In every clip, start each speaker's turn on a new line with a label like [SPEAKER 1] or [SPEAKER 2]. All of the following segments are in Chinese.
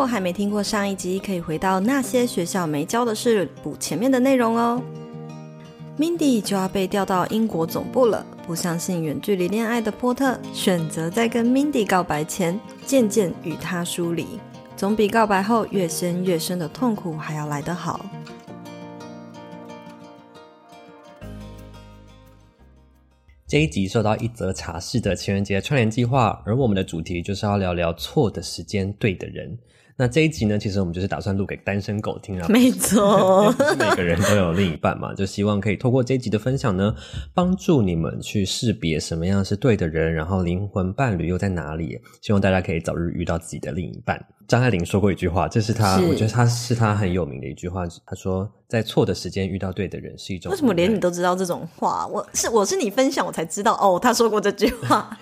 [SPEAKER 1] 如果还没听过上一集，可以回到那些学校没教的事，补前面的内容哦。Mindy 就要被调到英国总部了，不相信远距离恋爱的波特选择在跟 Mindy 告白前，渐渐与她疏离，总比告白后越陷越深的痛苦还要来得好。
[SPEAKER 2] 这一集受到一则茶室的情人节串联计划，而我们的主题就是要聊聊错的时间，对的人。那这一集呢，其实我们就是打算录给单身狗听啊。
[SPEAKER 1] 没错，
[SPEAKER 2] 每个人都有另一半嘛，就希望可以透过这一集的分享呢，帮助你们去识别什么样是对的人，然后灵魂伴侣又在哪里。希望大家可以早日遇到自己的另一半。张爱玲说过一句话，这是她，我觉得她是她很有名的一句话。她说，在错的时间遇到对的人是一种。为
[SPEAKER 1] 什么连你都知道这种话？我是我是你分享我才知道哦，她说过这句话。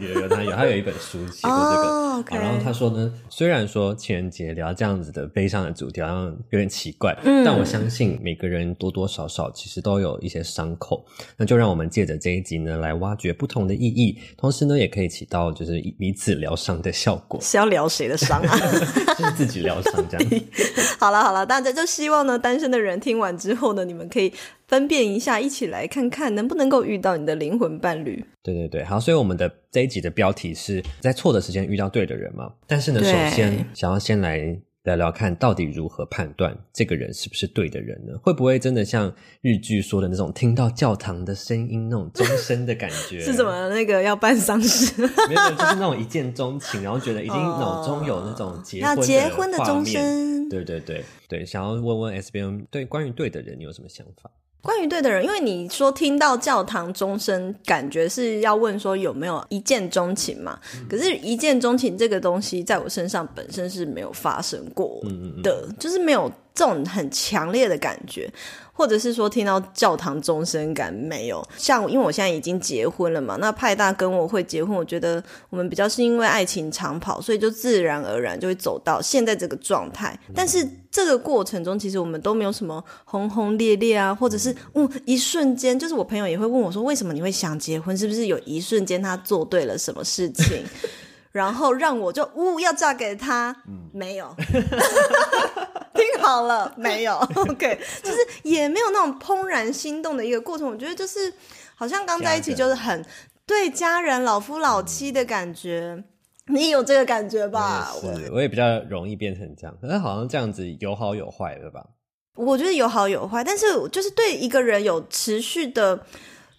[SPEAKER 2] 有 有她有她有一本书写过这个。Oh. 然后她说呢，虽然说情人节聊这样子的悲伤的主题好像有点奇怪，嗯，但我相信每个人多多少少其实都有一些伤口。那就让我们借着这一集呢，来挖掘不同的意义，同时呢，也可以起到就是彼此疗伤的效果。
[SPEAKER 1] 是要疗谁的伤啊？
[SPEAKER 2] 就是自己疗伤这样。
[SPEAKER 1] 好了好了，大家就希望呢，单身的人听完之后呢，你们可以分辨一下，一起来看看能不能够遇到你的灵魂伴侣。
[SPEAKER 2] 对对对，好，所以我们的这一集的标题是在错的时间遇到对的人嘛。但是呢，首先想要先来聊聊看到底如何判断这个人是不是对的人呢？会不会真的像日剧说的那种听到教堂的声音那种钟声的感觉？
[SPEAKER 1] 是什么？那个要办丧事？
[SPEAKER 2] 没有，就是那种一见钟情，然后觉得已经脑中有那种结婚
[SPEAKER 1] 结婚的钟声。
[SPEAKER 2] 对对对对，想要问问 S B M 对关于对的人你有什么想法？
[SPEAKER 1] 关于对的人，因为你说听到教堂钟声，感觉是要问说有没有一见钟情嘛？嗯、可是，一见钟情这个东西，在我身上本身是没有发生过的，嗯嗯嗯，就是没有这种很强烈的感觉。或者是说听到教堂钟声感没有像，因为我现在已经结婚了嘛，那派大跟我会结婚，我觉得我们比较是因为爱情长跑，所以就自然而然就会走到现在这个状态。但是这个过程中，其实我们都没有什么轰轰烈烈啊，或者是嗯一瞬间，就是我朋友也会问我说，为什么你会想结婚？是不是有一瞬间他做对了什么事情？然后让我就呜要嫁给他，嗯、没有，听好了，没有，OK，就是也没有那种怦然心动的一个过程。我觉得就是好像刚在一起，就是很对家人老夫老妻的感觉。嗯、你有这个感觉吧？
[SPEAKER 2] 是我，我也比较容易变成这样，可是好像这样子有好有坏，对吧？
[SPEAKER 1] 我觉得有好有坏，但是就是对一个人有持续的，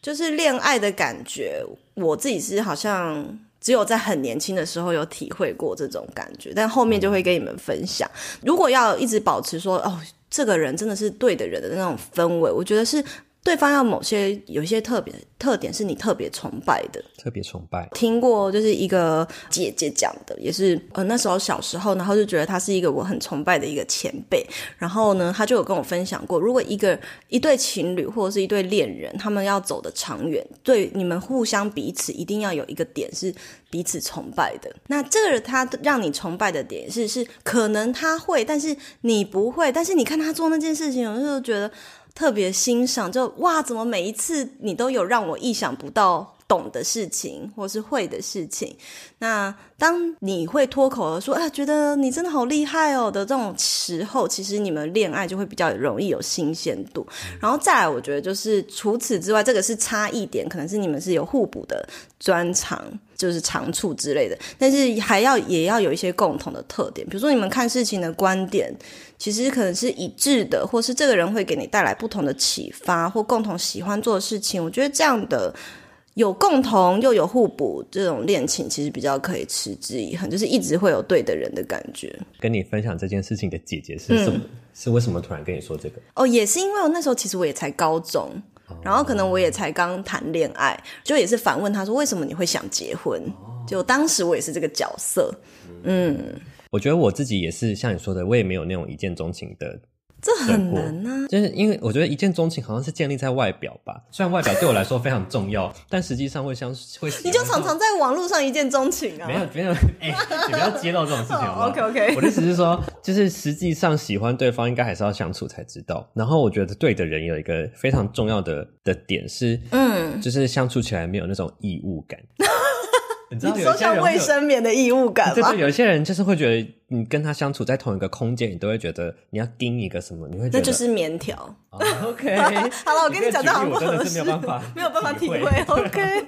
[SPEAKER 1] 就是恋爱的感觉，我自己是好像。只有在很年轻的时候有体会过这种感觉，但后面就会跟你们分享。如果要一直保持说，哦，这个人真的是对的人的那种氛围，我觉得是。对方要某些有一些特别特点是你特别崇拜的，
[SPEAKER 2] 特别崇拜。
[SPEAKER 1] 听过就是一个姐姐讲的，也是呃那时候小时候，然后就觉得他是一个我很崇拜的一个前辈。然后呢，他就有跟我分享过，如果一个一对情侣或者是一对恋人，他们要走的长远，对你们互相彼此一定要有一个点是彼此崇拜的。那这个他让你崇拜的点是是可能他会，但是你不会，但是你看他做那件事情，我就觉得。特别欣赏，就哇，怎么每一次你都有让我意想不到懂的事情，或是会的事情。那当你会脱口而说啊，觉得你真的好厉害哦的这种时候，其实你们恋爱就会比较容易有新鲜度。然后再来，我觉得就是除此之外，这个是差异点，可能是你们是有互补的专长，就是长处之类的。但是还要也要有一些共同的特点，比如说你们看事情的观点。其实可能是一致的，或是这个人会给你带来不同的启发，或共同喜欢做的事情。我觉得这样的有共同又有互补，这种恋情其实比较可以持之以恒，就是一直会有对的人的感觉。
[SPEAKER 2] 跟你分享这件事情的姐姐是什么？嗯、是为什么突然跟你说这个？
[SPEAKER 1] 哦，也是因为我那时候其实我也才高中，哦、然后可能我也才刚谈恋爱，就也是反问他说为什么你会想结婚？哦、就当时我也是这个角色，嗯。嗯
[SPEAKER 2] 我觉得我自己也是像你说的，我也没有那种一见钟情的，
[SPEAKER 1] 这很难啊。
[SPEAKER 2] 就是因为我觉得一见钟情好像是建立在外表吧，虽然外表对我来说非常重要，但实际上会相会。
[SPEAKER 1] 你就常常在网络上一见钟情啊？
[SPEAKER 2] 没有没有，哎、欸，你不要揭露这种事情好不好？
[SPEAKER 1] OK OK。
[SPEAKER 2] 我的意思是说，就是实际上喜欢对方，应该还是要相处才知道。然后我觉得对的人有一个非常重要的的点是，嗯，就是相处起来没有那种异物感。你知道
[SPEAKER 1] 你说像卫生棉的异物感吗？
[SPEAKER 2] 对对，有些人就是会觉得你跟他相处在同一个空间，你都会觉得你要盯一个什么，你会觉得
[SPEAKER 1] 那就是棉条。
[SPEAKER 2] Oh, OK，
[SPEAKER 1] 好了，我跟你 讲，这样
[SPEAKER 2] 我真的是没有办法，
[SPEAKER 1] 没有办法体会。OK。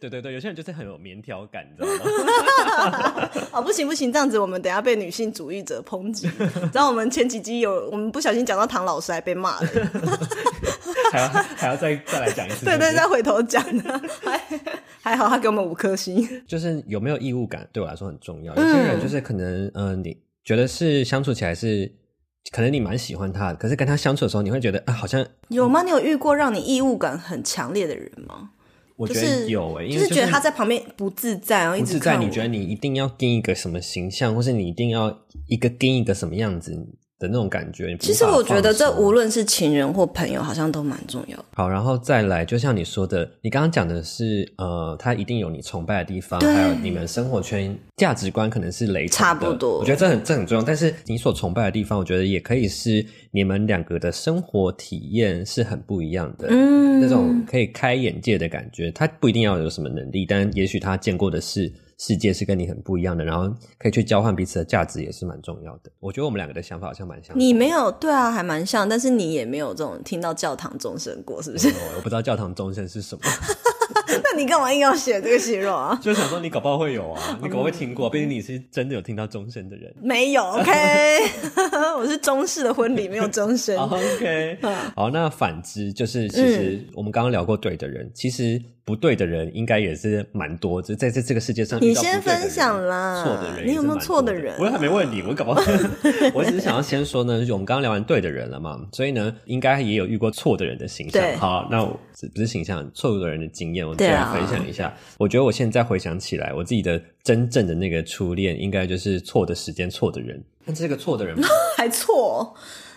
[SPEAKER 2] 对对对，有些人就是很有棉条感，你知道吗？
[SPEAKER 1] 哦，不行不行，这样子我们等下被女性主义者抨击。然后我们前几集有我们不小心讲到唐老师，还被骂了，
[SPEAKER 2] 还要还要再再来讲一次。
[SPEAKER 1] 对对，再回头讲的，还还好他给我们五颗星。
[SPEAKER 2] 就是有没有异物感对我来说很重要。有些人就是可能，嗯、呃，你觉得是相处起来是，可能你蛮喜欢他的，可是跟他相处的时候，你会觉得啊，好像
[SPEAKER 1] 有吗？你有遇过让你异物感很强烈的人吗？
[SPEAKER 2] 我觉得有诶、欸，
[SPEAKER 1] 就是、就是觉得他在旁边不自在，然后一直
[SPEAKER 2] 不自在。你觉得你一定要定一个什么形象，或是你一定要一个定一个什么样子？的那种感觉，
[SPEAKER 1] 其实我觉得这无论是情人或朋友，好像都蛮重要的。
[SPEAKER 2] 好，然后再来，就像你说的，你刚刚讲的是，呃，他一定有你崇拜的地方，还有你们生活圈价值观可能是雷同，
[SPEAKER 1] 差不多。
[SPEAKER 2] 我觉得这很这很重要。但是你所崇拜的地方，我觉得也可以是你们两个的生活体验是很不一样的，嗯，那种可以开眼界的感觉。他不一定要有什么能力，但也许他见过的是。世界是跟你很不一样的，然后可以去交换彼此的价值，也是蛮重要的。我觉得我们两个的想法好像蛮像。
[SPEAKER 1] 你没有，对啊，还蛮像，但是你也没有这种听到教堂钟声过，是不是？
[SPEAKER 2] 我不知道教堂钟声是什么。
[SPEAKER 1] 那你干嘛硬要写这个形容啊？
[SPEAKER 2] 就想说你搞不好会有啊，你搞不好会听过，毕竟你是真的有听到钟声的人。
[SPEAKER 1] 没有，OK，我是中式的婚礼，没有钟声。
[SPEAKER 2] OK，好，那反之就是，其实我们刚刚聊过对的人，嗯、其实。不对的人应该也是蛮多，就在这这个世界上。
[SPEAKER 1] 你先分享啦，错的人，你有没有错的人？
[SPEAKER 2] 我还没问你，我搞不好。我只是想要先说呢，就是我们刚刚聊完对的人了嘛，所以呢，应该也有遇过错的人的形象。好，那我不是形象，错误的人的经验，我再来分享一下。我觉得我现在回想起来，我自己的真正的那个初恋，应该就是错的时间、错的人。但这个错的人
[SPEAKER 1] 还错。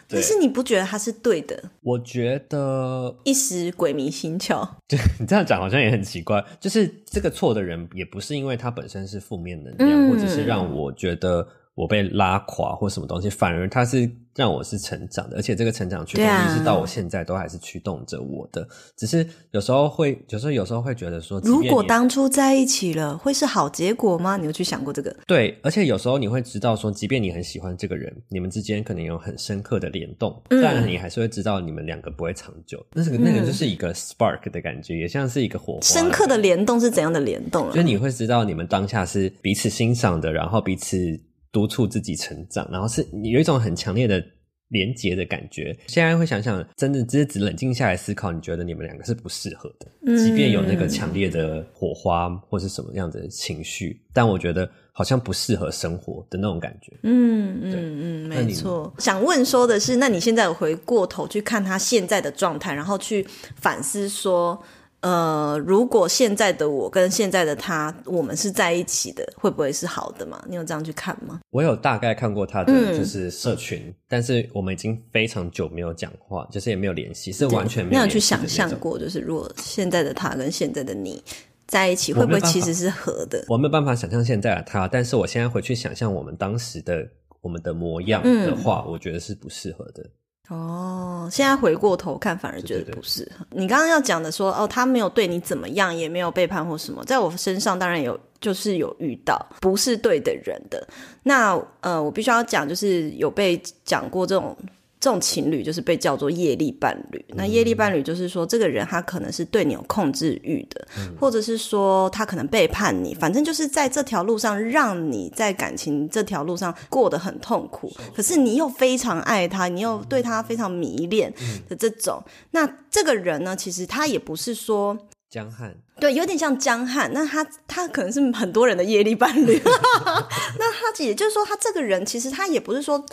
[SPEAKER 1] 但是你不觉得他是对的？
[SPEAKER 2] 我觉得
[SPEAKER 1] 一时鬼迷心窍。
[SPEAKER 2] 对，你这样讲好像也很奇怪。就是这个错的人，也不是因为他本身是负面能量，嗯、或者是让我觉得我被拉垮或什么东西，反而他是。让我是成长的，而且这个成长驱动力是到我现在都还是驱动着我的。啊、只是有时候会，有时候有时候会觉得说，
[SPEAKER 1] 如果当初在一起了，会是好结果吗？你有去想过这个？
[SPEAKER 2] 对，而且有时候你会知道说，即便你很喜欢这个人，你们之间可能有很深刻的联动，嗯、但你还是会知道你们两个不会长久。那个那个就是一个 spark 的感觉，嗯、也像是一个火花。
[SPEAKER 1] 深刻的联动是怎样的联动？
[SPEAKER 2] 就是你会知道你们当下是彼此欣赏的，然后彼此。督促自己成长，然后是你有一种很强烈的连结的感觉。现在会想想，真的只是只冷静下来思考，你觉得你们两个是不适合的，嗯、即便有那个强烈的火花或是什么样的情绪，但我觉得好像不适合生活的那种感觉。嗯嗯
[SPEAKER 1] 嗯，没错。想问说的是，那你现在有回过头去看他现在的状态，然后去反思说。呃，如果现在的我跟现在的他，我们是在一起的，会不会是好的嘛？你有这样去看吗？
[SPEAKER 2] 我有大概看过他的就是社群，嗯、但是我们已经非常久没有讲话，就是也没有联系，是完全没有。
[SPEAKER 1] 去想象过，就是如果现在的他跟现在的你在一起，会不会其实是合的？
[SPEAKER 2] 我没有办法想象现在的他，但是我现在回去想象我们当时的我们的模样的话，嗯、我觉得是不适合的。
[SPEAKER 1] 哦，现在回过头看，反而觉得不是。你刚刚要讲的说，哦，他没有对你怎么样，也没有背叛或什么，在我身上当然有，就是有遇到不是对的人的。那呃，我必须要讲，就是有被讲过这种。这种情侣就是被叫做业力伴侣。那业力伴侣就是说，这个人他可能是对你有控制欲的，嗯、或者是说他可能背叛你，反正就是在这条路上让你在感情这条路上过得很痛苦。可是你又非常爱他，你又对他非常迷恋的这种。那这个人呢，其实他也不是说
[SPEAKER 2] 江汉，
[SPEAKER 1] 对，有点像江汉。那他他可能是很多人的业力伴侣。那他也就是说，他这个人其实他也不是说。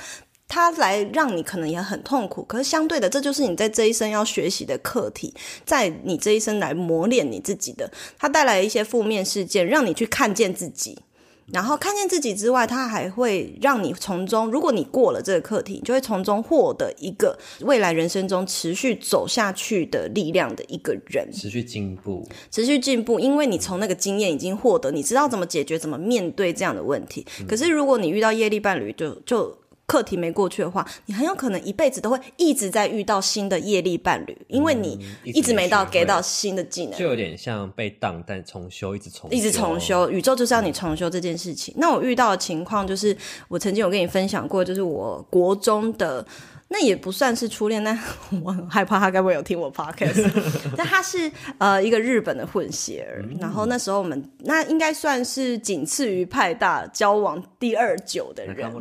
[SPEAKER 1] 他来让你可能也很痛苦，可是相对的，这就是你在这一生要学习的课题，在你这一生来磨练你自己的。他带来一些负面事件，让你去看见自己，然后看见自己之外，他还会让你从中，如果你过了这个课题，你就会从中获得一个未来人生中持续走下去的力量的一个人，
[SPEAKER 2] 持续进步，
[SPEAKER 1] 持续进步，因为你从那个经验已经获得，你知道怎么解决，怎么面对这样的问题。嗯、可是如果你遇到业力伴侣，就就。课题没过去的话，你很有可能一辈子都会一直在遇到新的业力伴侣，因为你一直没到给到新的技能，
[SPEAKER 2] 就有点像被当但重修，一直重修
[SPEAKER 1] 一直重修，宇宙就是要你重修这件事情。那我遇到的情况就是，我曾经有跟你分享过，就是我国中的。那也不算是初恋，但 我很害怕他该不会有听我 podcast。但他是呃一个日本的混血儿，嗯、然后那时候我们那应该算是仅次于派大交往第二久的人。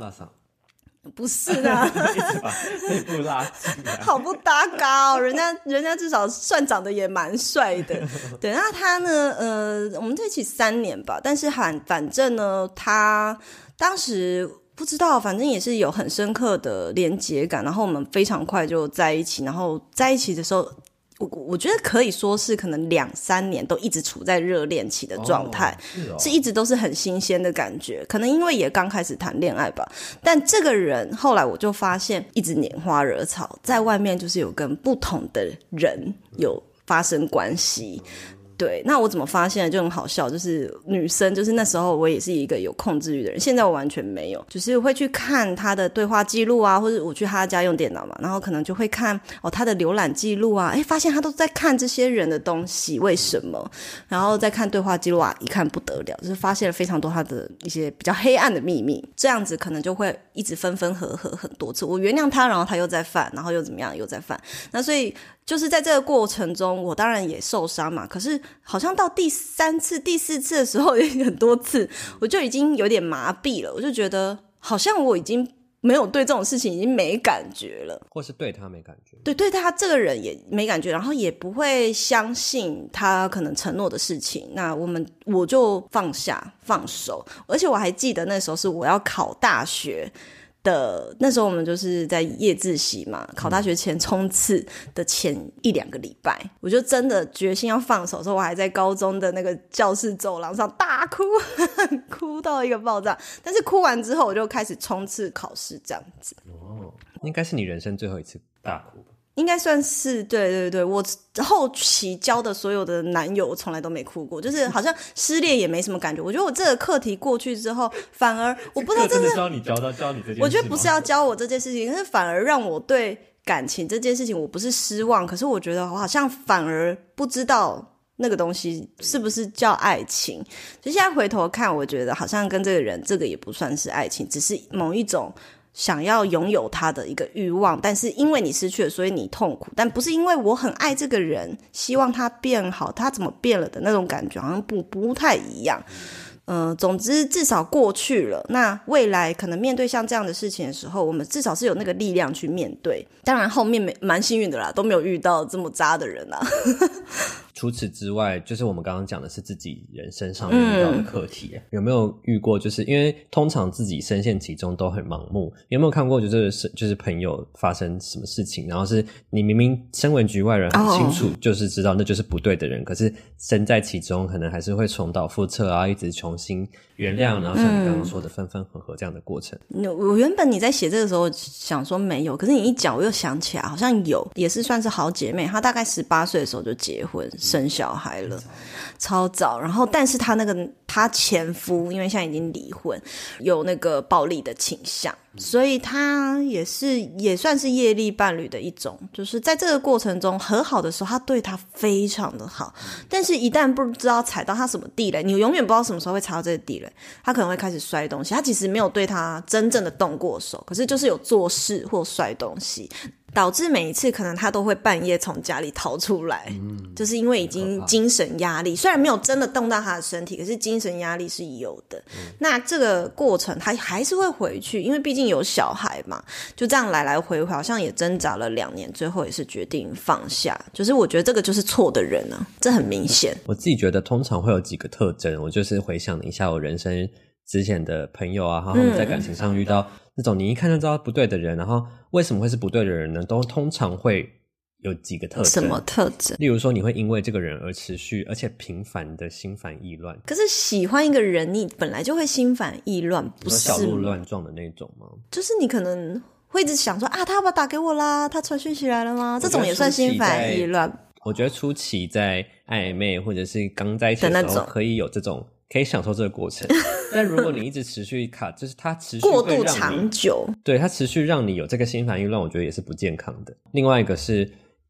[SPEAKER 1] 不是的，
[SPEAKER 2] 一直把内部拉近，
[SPEAKER 1] 好不搭嘎哦。人家人家至少算长得也蛮帅的。对，那他呢？呃，我们在一起三年吧，但是反反正呢，他当时。不知道，反正也是有很深刻的连结感，然后我们非常快就在一起，然后在一起的时候，我我觉得可以说是可能两三年都一直处在热恋期的状态，哦是，哦、是一直都是很新鲜的感觉，可能因为也刚开始谈恋爱吧。但这个人后来我就发现，一直拈花惹草，在外面就是有跟不同的人有发生关系。对，那我怎么发现的就很好笑，就是女生，就是那时候我也是一个有控制欲的人，现在我完全没有，就是会去看他的对话记录啊，或者我去他家用电脑嘛，然后可能就会看哦他的浏览记录啊，诶，发现他都在看这些人的东西，为什么？然后再看对话记录啊，一看不得了，就是发现了非常多他的一些比较黑暗的秘密，这样子可能就会一直分分合合很多次，我原谅他，然后他又在犯，然后又怎么样，又在犯，那所以。就是在这个过程中，我当然也受伤嘛。可是好像到第三次、第四次的时候，也很多次，我就已经有点麻痹了。我就觉得好像我已经没有对这种事情已经没感觉了，
[SPEAKER 2] 或是对他没感觉。
[SPEAKER 1] 对，对他这个人也没感觉，然后也不会相信他可能承诺的事情。那我们我就放下、放手。而且我还记得那时候是我要考大学。的那时候，我们就是在夜自习嘛，考大学前冲刺的前一两个礼拜，嗯、我就真的决心要放手的时候，我还在高中的那个教室走廊上大哭，哭到一个爆炸。但是哭完之后，我就开始冲刺考试，这样子。
[SPEAKER 2] 哦，应该是你人生最后一次大哭。
[SPEAKER 1] 应该算是对对对，我后期交的所有的男友，我从来都没哭过，就是 好像失恋也没什么感觉。我觉得我这个课题过去之后，反而我不知道这是教
[SPEAKER 2] 你教到教你这件事，
[SPEAKER 1] 我觉得不是要教我这件事情，可是反而让我对感情这件事情，我不是失望，可是我觉得我好像反而不知道那个东西是不是叫爱情。就现在回头看，我觉得好像跟这个人，这个也不算是爱情，只是某一种。想要拥有他的一个欲望，但是因为你失去了，所以你痛苦。但不是因为我很爱这个人，希望他变好，他怎么变了的那种感觉，好像不不太一样。嗯、总之至少过去了。那未来可能面对像这样的事情的时候，我们至少是有那个力量去面对。当然后面蛮幸运的啦，都没有遇到这么渣的人啦。
[SPEAKER 2] 除此之外，就是我们刚刚讲的是自己人生上遇到的课题，嗯、有没有遇过？就是因为通常自己深陷其中都很盲目，有没有看过？就是是就是朋友发生什么事情，然后是你明明身为局外人，很清楚就是知道那就是不对的人，哦、可是身在其中，可能还是会重蹈覆辙啊，一直重新原谅，然后像你刚刚说的分分合合这样的过程。
[SPEAKER 1] 嗯、我原本你在写这个时候想说没有，可是你一讲，我又想起来，好像有，也是算是好姐妹，她大概十八岁的时候就结婚。生小孩了，超早。然后，但是她那个她前夫，因为现在已经离婚，有那个暴力的倾向，所以她也是也算是业力伴侣的一种。就是在这个过程中和好的时候，他对他非常的好，但是一旦不知道踩到他什么地雷，你永远不知道什么时候会踩到这个地雷，他可能会开始摔东西。他其实没有对他真正的动过手，可是就是有做事或摔东西。导致每一次可能他都会半夜从家里逃出来，嗯，就是因为已经精神压力，虽然没有真的动到他的身体，可是精神压力是有的。嗯，那这个过程他还是会回去，因为毕竟有小孩嘛，就这样来来回回，好像也挣扎了两年，最后也是决定放下。就是我觉得这个就是错的人啊，这很明显。
[SPEAKER 2] 我自己觉得通常会有几个特征，我就是回想了一下我人生之前的朋友啊，然后他们在感情上遇到。那种你一看就知道不对的人，然后为什么会是不对的人呢？都通常会有几个特征。
[SPEAKER 1] 什么特征？
[SPEAKER 2] 例如说，你会因为这个人而持续而且频繁的心烦意乱。
[SPEAKER 1] 可是喜欢一个人，你本来就会心烦意乱，不是
[SPEAKER 2] 小鹿乱撞的那种吗？
[SPEAKER 1] 就是你可能会一直想说啊，他要不要打给我啦？他传讯息来了吗？这种也算心烦意乱。
[SPEAKER 2] 我觉得初期在暧昧或者是刚在一起的时候，可以有这种。可以享受这个过程。但如果你一直持续卡，就是它持续
[SPEAKER 1] 过度长久，
[SPEAKER 2] 对它持续让你有这个心烦意乱，我觉得也是不健康的。另外一个是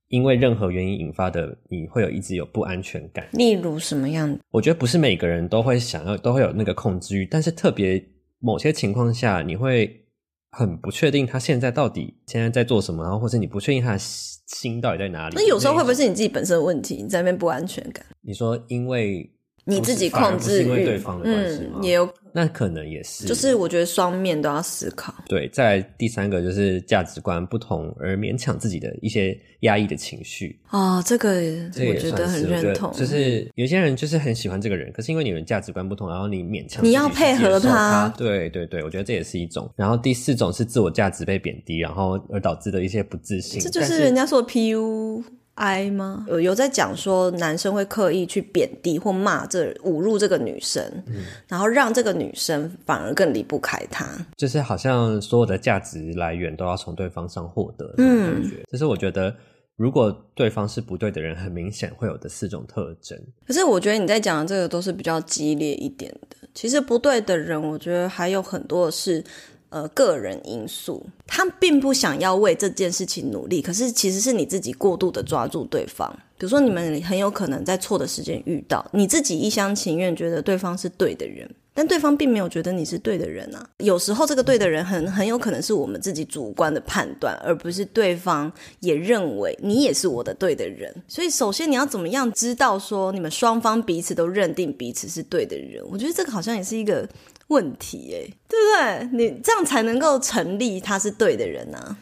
[SPEAKER 2] 因为任何原因引发的，你会有一直有不安全感。
[SPEAKER 1] 例如什么样？
[SPEAKER 2] 我觉得不是每个人都会想要，都会有那个控制欲，但是特别某些情况下，你会很不确定他现在到底现在在做什么，然后或者你不确定他的心到底在哪里。
[SPEAKER 1] 那有时候会不会是你自己本身的问题？你在那边不安全感？
[SPEAKER 2] 你说因为。
[SPEAKER 1] 你自己控制，
[SPEAKER 2] 因为对方的关系吗？
[SPEAKER 1] 嗯，也有，
[SPEAKER 2] 那可能也是，
[SPEAKER 1] 就是我觉得双面都要思考。
[SPEAKER 2] 对，再来第三个就是价值观不同而勉强自己的一些压抑的情绪
[SPEAKER 1] 哦，这个我觉得很认同。
[SPEAKER 2] 就是有些人就是很喜欢这个人，可是因为你们价值观不同，然后你勉强
[SPEAKER 1] 你要配合他。
[SPEAKER 2] 对对对，我觉得这也是一种。然后第四种是自我价值被贬低，然后而导致的一些不自信。
[SPEAKER 1] 这就是人家说的 PU。I 吗？有有在讲说，男生会刻意去贬低或骂这侮辱这个女生，嗯，然后让这个女生反而更离不开他，
[SPEAKER 2] 就是好像所有的价值来源都要从对方上获得的感觉。这，嗯，是我觉得，如果对方是不对的人，很明显会有的四种特征。
[SPEAKER 1] 可是我觉得你在讲的这个都是比较激烈一点的。其实不对的人，我觉得还有很多是。呃，个人因素，他并不想要为这件事情努力，可是其实是你自己过度的抓住对方。比如说，你们很有可能在错的时间遇到，你自己一厢情愿觉得对方是对的人，但对方并没有觉得你是对的人啊。有时候，这个对的人很很有可能是我们自己主观的判断，而不是对方也认为你也是我的对的人。所以，首先你要怎么样知道说你们双方彼此都认定彼此是对的人？我觉得这个好像也是一个。问题哎，对不对？你这样才能够成立他是对的人啊。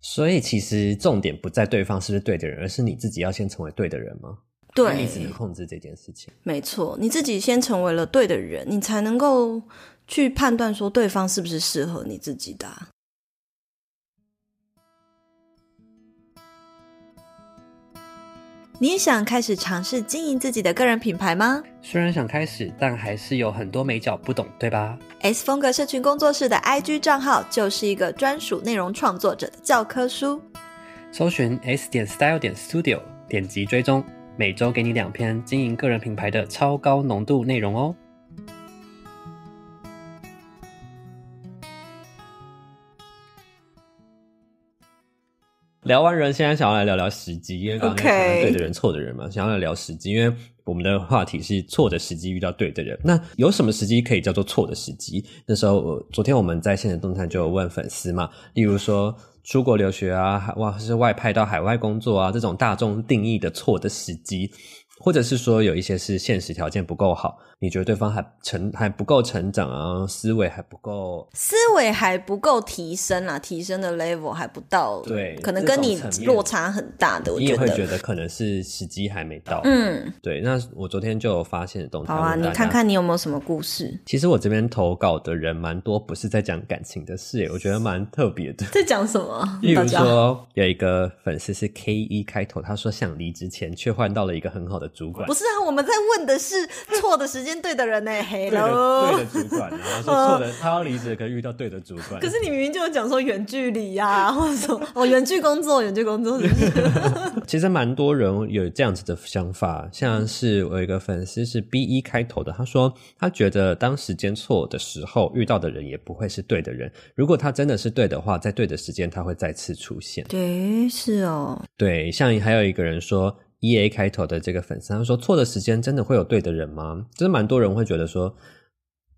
[SPEAKER 2] 所以其实重点不在对方是不是对的人，而是你自己要先成为对的人吗？
[SPEAKER 1] 对，
[SPEAKER 2] 你只能控制这件事情。
[SPEAKER 1] 没错，你自己先成为了对的人，你才能够去判断说对方是不是适合你自己的啊。你也想开始尝试经营自己的个人品牌吗？
[SPEAKER 3] 虽然想开始，但还是有很多美角不懂，对吧
[SPEAKER 1] ？S 风格社群工作室的 IG 账号就是一个专属内容创作者的教科书。
[SPEAKER 3] 搜寻 S 点 Style 点 Studio，点击追踪，每周给你两篇经营个人品牌的超高浓度内容哦。
[SPEAKER 2] 聊完人，现在想要来聊聊时机，因为刚刚对的人、错的人嘛，想要来聊时机，因为我们的话题是错的时机遇到对的人。那有什么时机可以叫做错的时机？那时候，昨天我们在现实动态就有问粉丝嘛，例如说出国留学啊，哇，是外派到海外工作啊，这种大众定义的错的时机，或者是说有一些是现实条件不够好。你觉得对方还成还不够成长啊？思维还不够，
[SPEAKER 1] 思维还不够提升啊，提升的 level 还不到，
[SPEAKER 2] 对，
[SPEAKER 1] 可能跟你落差很大的，我觉得。
[SPEAKER 2] 你也会觉得可能是时机还没到，
[SPEAKER 1] 嗯，
[SPEAKER 2] 对。那我昨天就有发现的东西，
[SPEAKER 1] 好啊，你看看你有没有什么故事？
[SPEAKER 2] 其实我这边投稿的人蛮多，不是在讲感情的事，我觉得蛮特别的。
[SPEAKER 1] 在讲什么？
[SPEAKER 2] 例如说，有一个粉丝是 K 一开头，他说想离职前却换到了一个很好的主管。
[SPEAKER 1] 不是啊，我们在问的是错的时间对的人呢、欸。
[SPEAKER 2] 对的，对的主管，然后说 错的，他要离职，可以遇到对的主管。
[SPEAKER 1] 可是你明明就有讲说远距离呀、啊，或者说哦远距工作，远距工作是不是？
[SPEAKER 2] 其实蛮多人有这样子的想法，像是我有一个粉丝是 B 一开头的，他说他觉得当时间错的时候，遇到的人也不会是对的人。如果他真的是对的话，在对的时间他会再次出现。
[SPEAKER 1] 对，是哦。
[SPEAKER 2] 对，像还有一个人说。E A 开头的这个粉丝，他说：“错的时间真的会有对的人吗？”就是蛮多人会觉得说，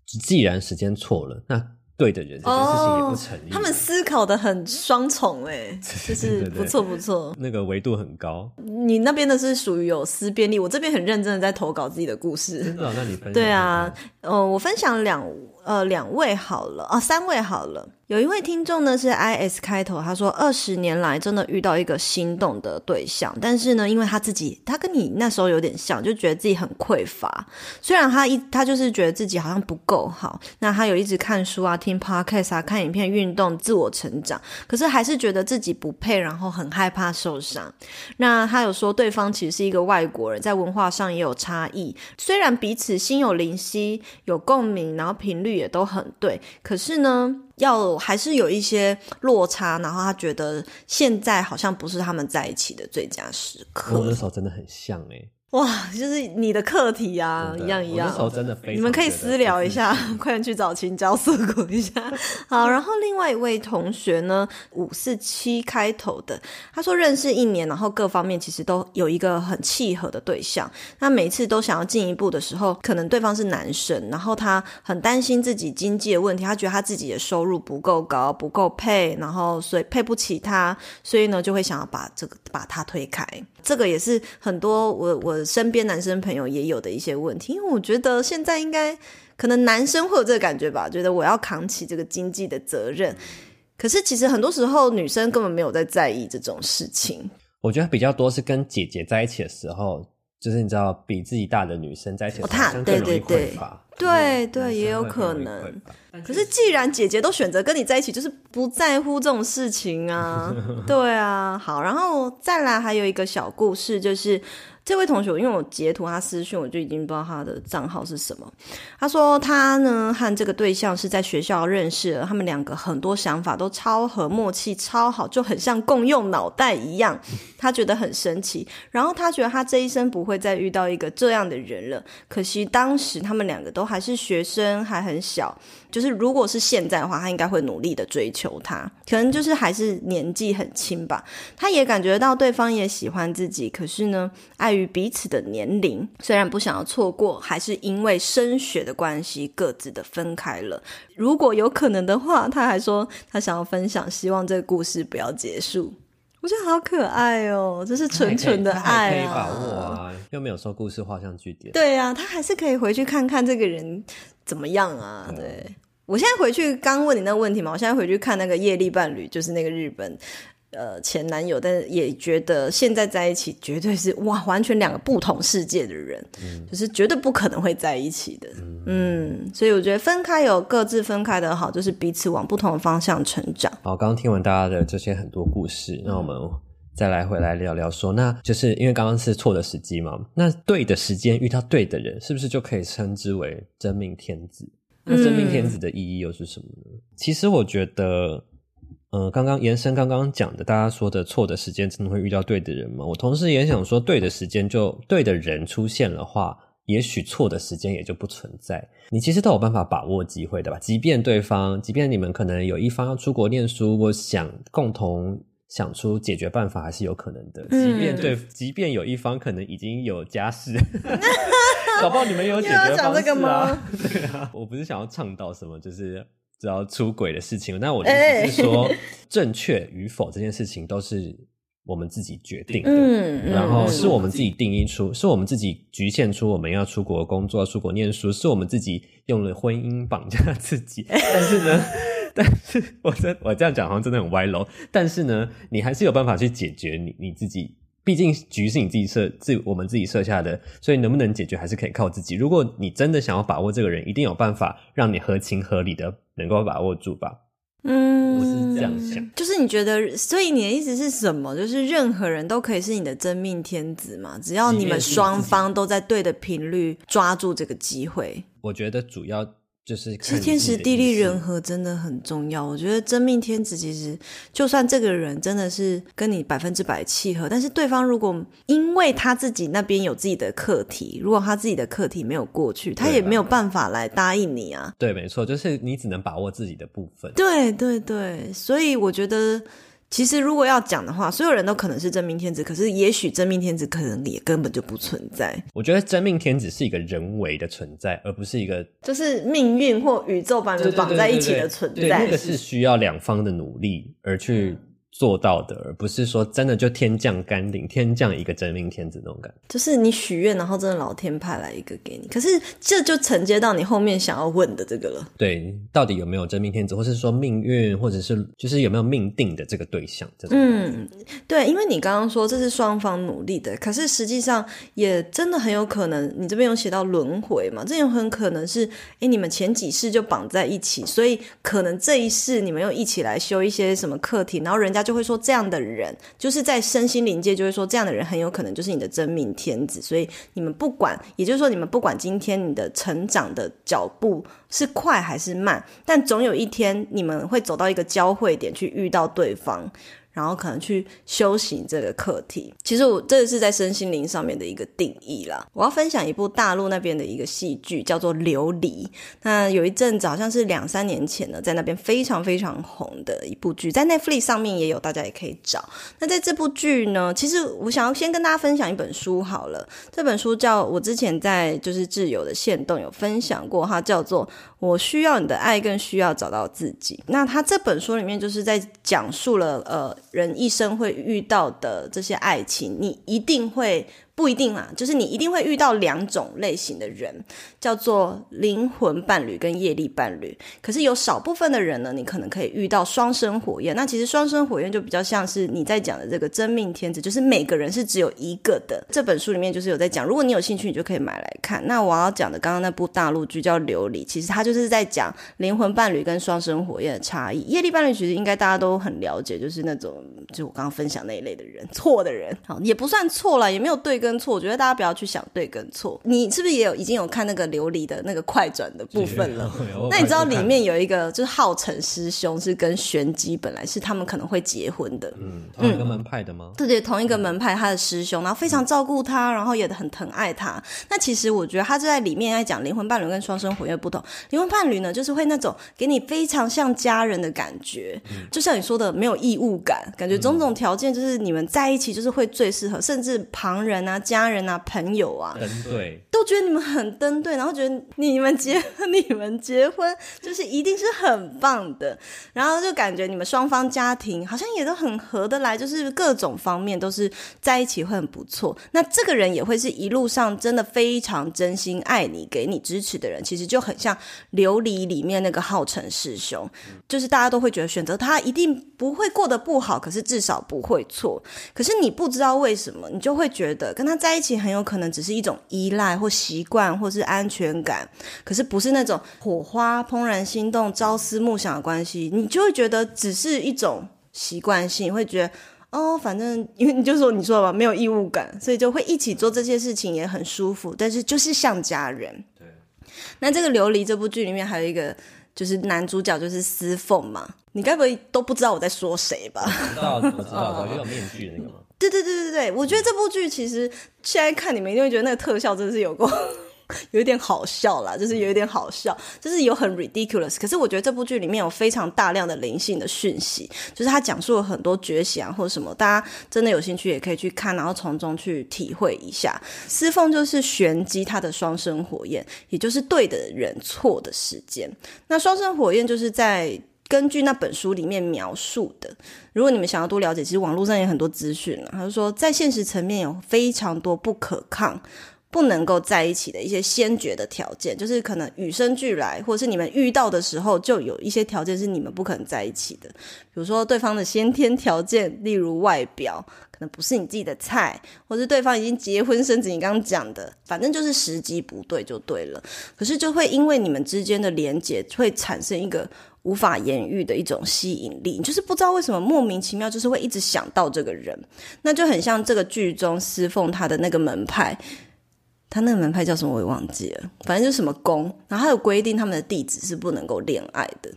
[SPEAKER 2] 既然时间错了，那对的人这件事情也不成立。
[SPEAKER 1] 他们思考的很双重，哎，就是不错不错，
[SPEAKER 2] 那个维度很高。
[SPEAKER 1] 你那边的是属于有思辨力，我这边很认真的在投稿自己的故事。
[SPEAKER 2] 真的、哦？那你分享？
[SPEAKER 1] 对啊，呃，我分享两呃两位好了，哦，三位好了。有一位听众呢是 I S 开头，他说二十年来真的遇到一个心动的对象，但是呢，因为他自己他跟你那时候有点像，就觉得自己很匮乏。虽然他一他就是觉得自己好像不够好，那他有一直看书啊、听 Podcast 啊、看影片、运动、自我成长，可是还是觉得自己不配，然后很害怕受伤。那他有说对方其实是一个外国人，在文化上也有差异，虽然彼此心有灵犀、有共鸣，然后频率也都很对，可是呢。要还是有一些落差，然后他觉得现在好像不是他们在一起的最佳时刻。
[SPEAKER 2] 我那时候真的很像诶、
[SPEAKER 1] 哇，就是你的课题啊，一样一样。
[SPEAKER 2] 那时候真的非常，
[SPEAKER 1] 你们可以私聊一下，快点去找青椒色过一下。好，然后另外一位同学呢，五四七开头的，他说认识一年，然后各方面其实都有一个很契合的对象。那每次都想要进一步的时候，可能对方是男生，然后他很担心自己经济的问题，他觉得他自己的收入不够高，不够配，然后所以配不起他，所以呢就会想要把这个把他推开。这个也是很多我我身边男生朋友也有的一些问题，因为我觉得现在应该可能男生会有这个感觉吧，觉得我要扛起这个经济的责任。可是其实很多时候女生根本没有在在意这种事情。
[SPEAKER 2] 我觉得比较多是跟姐姐在一起的时候，就是你知道比自己大的女生在一起的时候，好像更容易匮乏。
[SPEAKER 1] 对对，也有可能。可是既然姐姐都选择跟你在一起，就是不在乎这种事情啊。对啊，好，然后再来还有一个小故事，就是。这位同学，因为我截图他私讯，我就已经不知道他的账号是什么。他说他呢和这个对象是在学校认识的，他们两个很多想法都超合，默契超好，就很像共用脑袋一样。他觉得很神奇，然后他觉得他这一生不会再遇到一个这样的人了。可惜当时他们两个都还是学生，还很小。就是如果是现在的话，他应该会努力的追求他，可能就是还是年纪很轻吧。他也感觉到对方也喜欢自己，可是呢，碍于彼此的年龄，虽然不想要错过，还是因为升学的关系，各自的分开了。如果有可能的话，他还说他想要分享，希望这个故事不要结束。我觉得好可爱哦，这是纯纯的爱啊，
[SPEAKER 2] 可以把握啊，又没有说故事画上句点。
[SPEAKER 1] 对啊，他还是可以回去看看这个人。怎么样啊？对，我现在回去刚问你那个问题嘛，我现在回去看那个业力伴侣，就是那个日本呃前男友，但是也觉得现在在一起绝对是哇，完全两个不同世界的人，嗯，就是绝对不可能会在一起的，嗯，嗯，所以我觉得分开有各自分开的好，就是彼此往不同的方向成长。
[SPEAKER 2] 好，刚刚听完大家的这些很多故事，那我们再来回来聊聊说，那就是因为刚刚是错的时机嘛，那对的时间遇到对的人，是不是就可以称之为真命天子？那真命天子的意义又是什么呢？嗯、其实我觉得，呃，刚刚延伸刚刚讲的，大家说的错的时间真的会遇到对的人吗？我同时也想说，对的时间就对的人出现的话，也许错的时间也就不存在。你其实都有办法把握机会的吧？即便对方，即便你们可能有一方要出国念书，我想共同。想出解决办法还是有可能的，即便对，即便有一方可能已经有家室，搞不好你们有解决方式啊？对啊，我不是想要倡导什么，就是只要出轨的事情。那我的意思是说，正确与否这件事情都是我们自己决定的，嗯，然后是我们自己定义出，是我们自己局限出我们要出国工作、出国念书，是我们自己用了婚姻绑架自己。但是呢。但是我这我这样讲好像真的很歪楼，但是呢，你还是有办法去解决你你自己，毕竟局是你自己设自我们自己设下的，所以能不能解决还是可以靠自己。如果你真的想要把握这个人，一定有办法让你合情合理的能够把握住吧？嗯，我是这样想，
[SPEAKER 1] 就是你觉得，所以你的意思是什么？就是任何人都可以是你的真命天子嘛？只要你们双方都在对的频率抓住这个机会，
[SPEAKER 2] 我觉得主要。就是
[SPEAKER 1] 其实天时地利人和真的很重要。我觉得真命天子其实，就算这个人真的是跟你百分之百契合，但是对方如果因为他自己那边有自己的课题，如果他自己的课题没有过去，他也没有办法来答应你啊。
[SPEAKER 2] 对，没错，就是你只能把握自己的部分。
[SPEAKER 1] 对对对，所以我觉得。其实，如果要讲的话，所有人都可能是真命天子，可是也许真命天子可能也根本就不存在。
[SPEAKER 2] 我觉得真命天子是一个人为的存在，而不是一个
[SPEAKER 1] 就是命运或宇宙把你们绑在一起的存在。
[SPEAKER 2] 对，那个是需要两方的努力而去。做到的，而不是说真的就天降甘霖，天降一个真命天子那种感觉。
[SPEAKER 1] 就是你许愿，然后真的老天派来一个给你。可是这就承接到你后面想要问的这个了。
[SPEAKER 2] 对，到底有没有真命天子，或是说命运，或者是就是有没有命定的这个对象？这种
[SPEAKER 1] 嗯，对，因为你刚刚说这是双方努力的，可是实际上也真的很有可能，你这边有写到轮回嘛？这有很可能是，哎，你们前几世就绑在一起，所以可能这一世你们又一起来修一些什么课题，然后人家。就会说这样的人，就是在身心灵界就会说这样的人很有可能就是你的真命天子。所以你们不管，也就是说你们不管今天你的成长的脚步是快还是慢，但总有一天你们会走到一个交汇点去遇到对方，然后可能去修行这个课题。其实我这个是在身心灵上面的一个定义啦。我要分享一部大陆那边的一个戏剧，叫做《琉璃》。那有一阵子好像是两三年前呢，在那边非常非常红的一部剧，在 Netflix 上面也有，大家也可以找。那在这部剧呢，其实我想要先跟大家分享一本书好了。这本书叫我之前在就是挚友的限动有分享过，它叫做《我需要你的爱，更需要找到自己》。那他这本书里面就是在讲述了呃人一生会遇到的这些爱情，你一定会。不一定啦，就是你一定会遇到两种类型的人，叫做灵魂伴侣跟业力伴侣。可是有少部分的人呢，你可能可以遇到双生火焰。那其实双生火焰就比较像是你在讲的这个真命天子，就是每个人是只有一个的。这本书里面就是有在讲，如果你有兴趣，你就可以买来看。那我要讲的刚刚那部大陆剧叫《琉璃》，其实它就是在讲灵魂伴侣跟双生火焰的差异。业力伴侣其实应该大家都很了解，就是那种就我刚刚分享那一类的人，错的人，好也不算错了，也没有对跟。错，我觉得大家不要去想对跟错。你是不是也有已经有看那个琉璃的那个快转的部分了？那你知道里面有一个就是浩辰师兄是跟玄机本来是他们可能会结婚的，
[SPEAKER 2] 嗯，同一个门派的吗？
[SPEAKER 1] 对对，同一个门派，他的师兄，然后非常照顾他，然后也很疼爱他。那其实我觉得他就在里面在讲灵魂伴侣跟双生火焰不同。灵魂伴侣呢，就是会那种给你非常像家人的感觉，嗯、就像你说的没有义务感，感觉种种条件就是你们在一起就是会最适合，甚至旁人啊。家人啊，朋友啊，
[SPEAKER 2] 登对，
[SPEAKER 1] 都觉得你们很登对，然后觉得你们结婚，你们结婚就是一定是很棒的，然后就感觉你们双方家庭好像也都很合得来，就是各种方面都是在一起会很不错。那这个人也会是一路上真的非常真心爱你、给你支持的人，其实就很像琉璃里面那个浩辰师兄，就是大家都会觉得选择他一定不会过得不好，可是至少不会错。可是你不知道为什么，你就会觉得跟他在一起很有可能只是一种依赖或习惯或是安全感，可是不是那种火花、怦然心动、朝思暮想的关系，你就会觉得只是一种习惯性，会觉得哦，反正因为你就说你说了吧，没有义务感，所以就会一起做这些事情也很舒服，但是就是像家人。对，那这个琉璃这部剧里面还有一个就是男主角就是司凤嘛，你该不会都不知道我在说谁吧？
[SPEAKER 2] 我知道，我知道，有面具那个吗？
[SPEAKER 1] 对对对对对，我觉得这部剧其实现在看你们一定会觉得那个特效真的是有过 有一点好笑啦，就是有一点好笑，就是有很 ridiculous。可是我觉得这部剧里面有非常大量的灵性的讯息，就是他讲述了很多觉醒啊或者什么，大家真的有兴趣也可以去看，然后从中去体会一下。司凤就是玄机他的双生火焰，也就是对的人错的时间。那双生火焰就是在。根据那本书里面描述的，如果你们想要多了解，其实网络上也有很多资讯了。他就说，在现实层面有非常多不可抗、不能够在一起的一些先决的条件，就是可能与生俱来，或者是你们遇到的时候就有一些条件是你们不可能在一起的。比如说对方的先天条件，例如外表可能不是你自己的菜，或是对方已经结婚生子，你刚刚讲的，反正就是时机不对就对了。可是就会因为你们之间的连结，会产生一个。无法言喻的一种吸引力，就是不知道为什么莫名其妙，就是会一直想到这个人，那就很像这个剧中司凤他的那个门派，他那个门派叫什么我也忘记了，反正就是什么宫，然后他有规定他们的弟子是不能够恋爱的。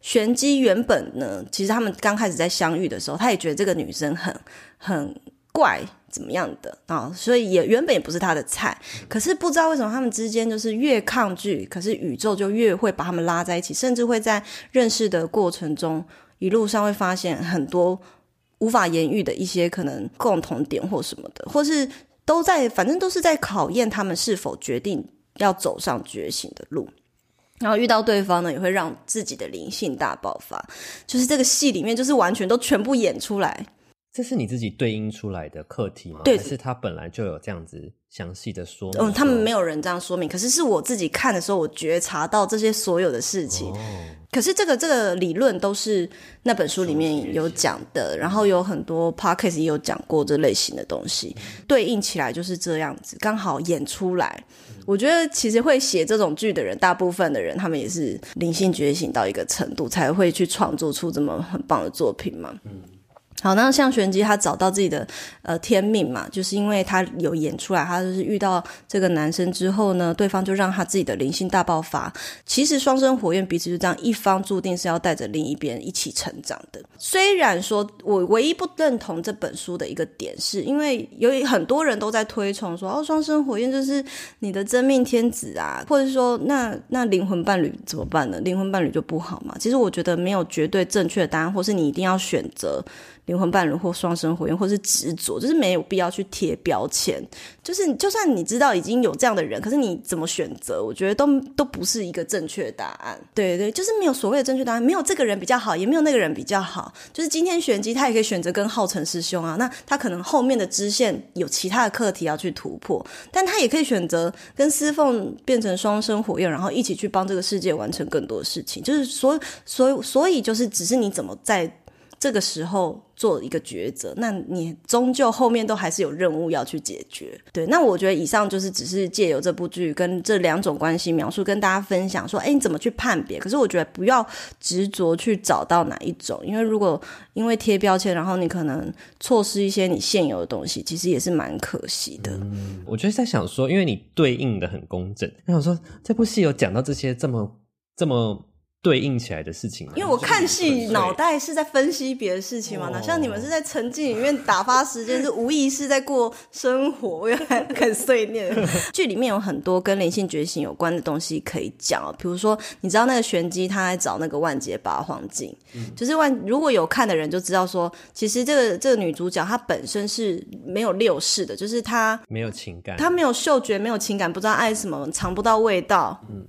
[SPEAKER 1] 玄机原本呢，其实他们刚开始在相遇的时候，他也觉得这个女生很很怪。怎么样的啊、所以也原本也不是他的菜，可是不知道为什么他们之间就是越抗拒，可是宇宙就越会把他们拉在一起，甚至会在认识的过程中，一路上会发现很多无法言喻的一些可能共同点或什么的，或是都在，反正都是在考验他们是否决定要走上觉醒的路。然后遇到对方呢，也会让自己的灵性大爆发。就是这个戏里面，就是完全都全部演出来。
[SPEAKER 2] 这是你自己对应出来的课题吗？
[SPEAKER 1] 对，
[SPEAKER 2] 还是他本来就有这样子详细的说明？
[SPEAKER 1] 嗯，他们没有人这样说明，可是是我自己看的时候，我觉察到这些所有的事情。哦，可是这个这个理论都是那本书里面有讲的，然后有很多 podcast 也有讲过这类型的东西，嗯，对应起来就是这样子，刚好演出来。嗯，我觉得其实会写这种剧的人，大部分的人他们也是灵性觉醒到一个程度，才会去创作出这么很棒的作品嘛。嗯。好，那像玄机他找到自己的呃天命嘛，就是因为他有演出来，他就是遇到这个男生之后呢，对方就让他自己的灵性大爆发。其实双生火焰彼此就这样，一方注定是要带着另一边一起成长的。虽然说我唯一不认同这本书的一个点，是因为有很多人都在推崇说，哦，双生火焰就是你的真命天子啊，或者说那那灵魂伴侣怎么办呢？灵魂伴侣就不好嘛？其实我觉得没有绝对正确的答案，或是你一定要选择。灵魂伴侣或双生火焰，或是执着，就是没有必要去贴标签。就是就算你知道已经有这样的人，可是你怎么选择？我觉得都都不是一个正确答案。对对，就是没有所谓的正确答案，没有这个人比较好，也没有那个人比较好。就是今天玄机，他也可以选择跟浩辰师兄啊，那他可能后面的支线有其他的课题要去突破，但他也可以选择跟司凤变成双生火焰，然后一起去帮这个世界完成更多的事情。就是所所以所以就是只是你怎么在。这个时候做一个抉择，那你终究后面都还是有任务要去解决。对，那我觉得以上就是只是借由这部剧跟这两种关系描述，跟大家分享说，哎，你怎么去判别？可是我觉得不要执着去找到哪一种，因为如果因为贴标签，然后你可能错失一些你现有的东西，其实也是蛮可惜的。
[SPEAKER 2] 嗯，我觉得在想说，因为你对应的很公正，我想说这部戏有讲到这些这么这么。对应起来的事情，
[SPEAKER 1] 因为我看戏脑袋是在分析别的事情嘛，哪像你们是在沉浸里面打发时间，是无意识在过生活，又很碎念。剧里面有很多跟灵性觉醒有关的东西可以讲，比如说你知道那个玄机他在找那个万劫八荒镜，嗯、就是万如果有看的人就知道说，其实这个这个女主角她本身是没有六识的，就是她
[SPEAKER 2] 没有情感，
[SPEAKER 1] 她没有嗅觉，没有情感，不知道爱什么，尝不到味道，嗯。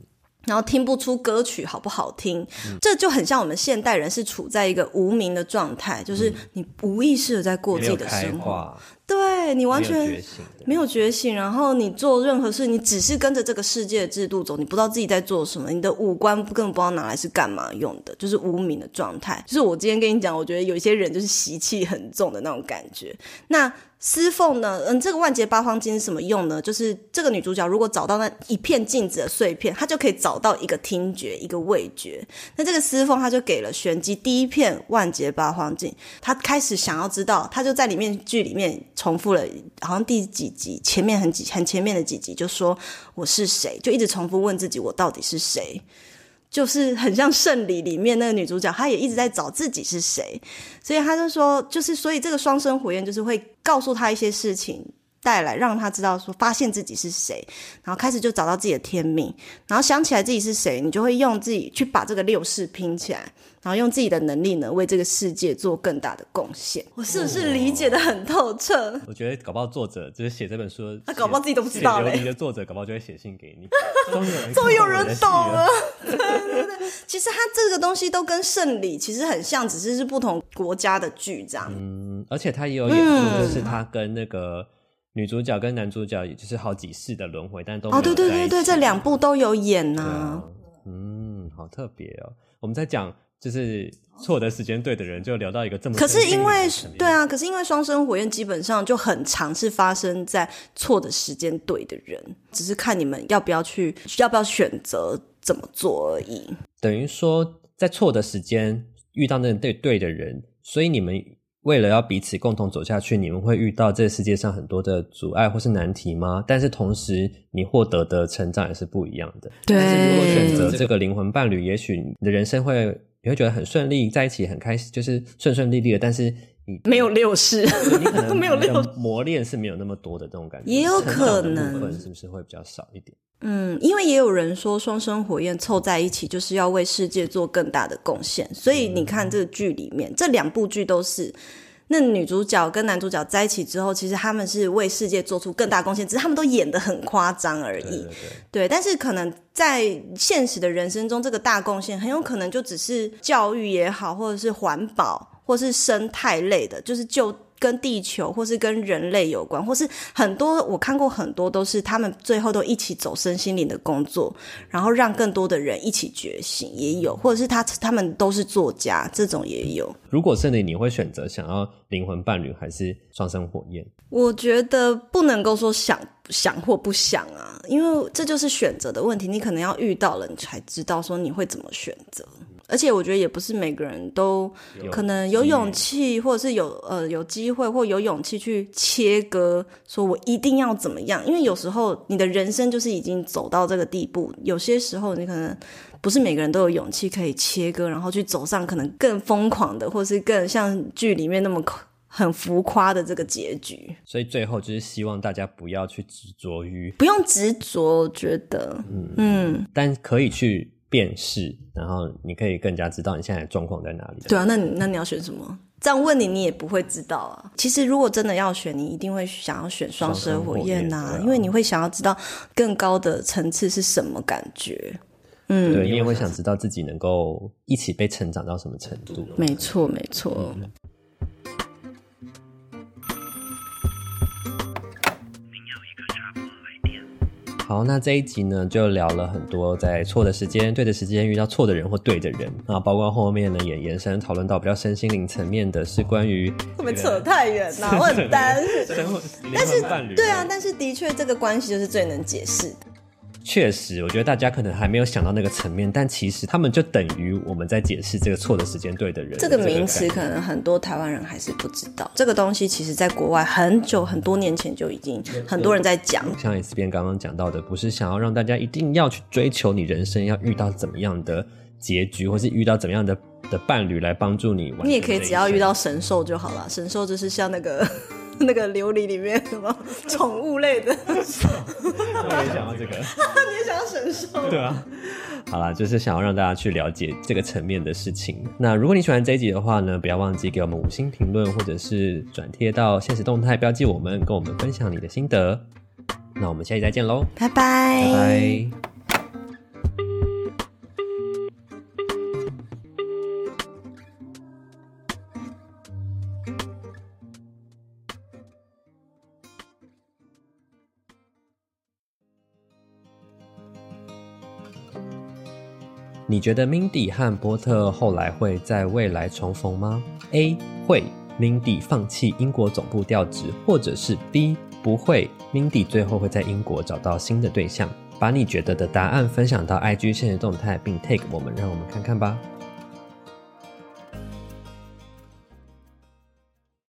[SPEAKER 1] 然后听不出歌曲好不好听，嗯、这就很像我们现代人是处在一个无名的状态，就是你无意识的在过自己的生活，对，你完全没有觉醒，然后你做任何事，你只是跟着这个世界的制度走，你不知道自己在做什么，你的五官根本不知道拿来是干嘛用的，就是无名的状态。就是我今天跟你讲，我觉得有一些人就是习气很重的那种感觉。那司凤呢？嗯，这个万劫八荒镜是什么用呢？就是这个女主角如果找到那一片镜子的碎片，她就可以找到一个听觉，一个味觉。那这个司凤，她就给了玄机第一片万劫八荒镜，她开始想要知道，她就在里面剧里面重复了，好像第几集前面很几很前面的几集，就说我是谁，就一直重复问自己，我到底是谁。就是很像圣礼里面那个女主角，她也一直在找自己是谁，所以她就说，就是所以这个双生火焰就是会告诉她一些事情，带来让他知道说发现自己是谁，然后开始就找到自己的天命，然后想起来自己是谁，你就会用自己去把这个六世拼起来。然后用自己的能力呢，为这个世界做更大的贡献。我是不是理解的很透彻？
[SPEAKER 2] 我觉得搞不好作者就是写这本书，
[SPEAKER 1] 他搞不好自己都不知道嘞。
[SPEAKER 2] 你的作者搞不好就会写信给你，
[SPEAKER 1] 终于有人懂了。对 对对，其实他这个东西都跟圣礼其实很像，只是是不同国家的剧这样。
[SPEAKER 2] 嗯，而且他也有演出，就是他跟那个女主角跟男主角，也就是好几世的轮回，但都哦，
[SPEAKER 1] 对对对对，这两部都有演呢。
[SPEAKER 2] 嗯，好特别哦。我们在讲。就是错的时间对的人，就聊到一个这么。
[SPEAKER 1] 可是因为对啊，可是因为双生火焰基本上就很常是发生在错的时间对的人，只是看你们要不要去，要不要选择怎么做而已。
[SPEAKER 2] 等于说，在错的时间遇到那对对的人，所以你们为了要彼此共同走下去，你们会遇到这世界上很多的阻碍或是难题吗？但是同时，你获得的成长也是不一样的。对，如果选择这个灵魂伴侣，也许你的人生会。你会觉得很顺利，在一起很开心，就是顺顺利利的。但是你
[SPEAKER 1] 没有六识，
[SPEAKER 2] 你可能 没有六磨练是没有那么多的这种感觉，
[SPEAKER 1] 也有可能
[SPEAKER 2] 部分是不是会比较少一点？
[SPEAKER 1] 嗯，因为也有人说双生火焰凑在一起就是要为世界做更大的贡献，所以你看这个剧里面，嗯、这两部剧都是。那女主角跟男主角在一起之后，其实他们是为世界做出更大贡献，只是他们都演的很夸张而已。对，对，对，对，但是可能在现实的人生中，这个大贡献很有可能就只是教育也好，或者是环保，或是生态类的，就是就。跟地球或是跟人类有关，或是很多我看过很多都是他们最后都一起走身心灵的工作，然后让更多的人一起觉醒，也有，或者是他他们都是作家，这种也有。
[SPEAKER 2] 如果是你，你会选择想要灵魂伴侣还是双生火焰？
[SPEAKER 1] 我觉得不能够说想想或不想啊，因为这就是选择的问题，你可能要遇到了，你才知道说你会怎么选择。而且我觉得也不是每个人都可能有勇气，或者是有呃有机会或有勇气去切割，说我一定要怎么样？因为有时候你的人生就是已经走到这个地步，有些时候你可能不是每个人都有勇气可以切割，然后去走上可能更疯狂的，或是更像剧里面那么很浮夸的这个结局。
[SPEAKER 2] 所以最后就是希望大家不要去执着于，
[SPEAKER 1] 不用执着，我觉得，嗯嗯，
[SPEAKER 2] 但可以去。辨识，然后你可以更加知道你现在的状况在哪里。
[SPEAKER 1] 对啊，那你那你要选什么？这样问你，你也不会知道啊。其实如果真的要选，你一定会想要选双生火焰呐、啊，啊、因为你会想要知道更高的层次是什么感觉。嗯，
[SPEAKER 2] 对，你也会想知道自己能够一起被成长到什么程度。
[SPEAKER 1] 没错，没错。嗯
[SPEAKER 2] 好，那这一集呢，就聊了很多在错的时间、对的时间遇到错的人或对的人啊，包括后面呢也延伸讨论到比较身心灵层面的是关于
[SPEAKER 1] 会不会扯太远呐、啊？我很担心，但是对啊，但是的确这个关系就是最能解释的。
[SPEAKER 2] 确实，我觉得大家可能还没有想到那个层面，但其实他们就等于我们在解释这个错的时间对的人。
[SPEAKER 1] 这个名词可能很多台湾人还是不知道。这个东西其实在国外很久很多年前就已经很多人在讲。
[SPEAKER 2] 像 S 边刚刚讲到的，不是想要让大家一定要去追求你人生要遇到怎么样的结局，或是遇到怎么样的的伴侣来帮助你。
[SPEAKER 1] 你也可以只要遇到神兽就好了，神兽就是像那个。那个琉璃里面什么 宠物类的，我
[SPEAKER 2] 也想要这个，
[SPEAKER 1] 你也想要神兽？
[SPEAKER 2] 对啊，好啦，就是想要让大家去了解这个层面的事情。那如果你喜欢这一集的话呢，不要忘记给我们五星评论，或者是转贴到现实动态标记我们，跟我们分享你的心得。那我们下期再见喽，
[SPEAKER 1] 拜拜，
[SPEAKER 2] 拜拜。你觉得 Mindy 和波特后来会在未来重逢吗？A 会，Mindy 放弃英国总部调职，或者是 B 不会，Mindy 最后会在英国找到新的对象。把你觉得的答案分享到 IG 限时动态，并 take 我们，让我们看看吧。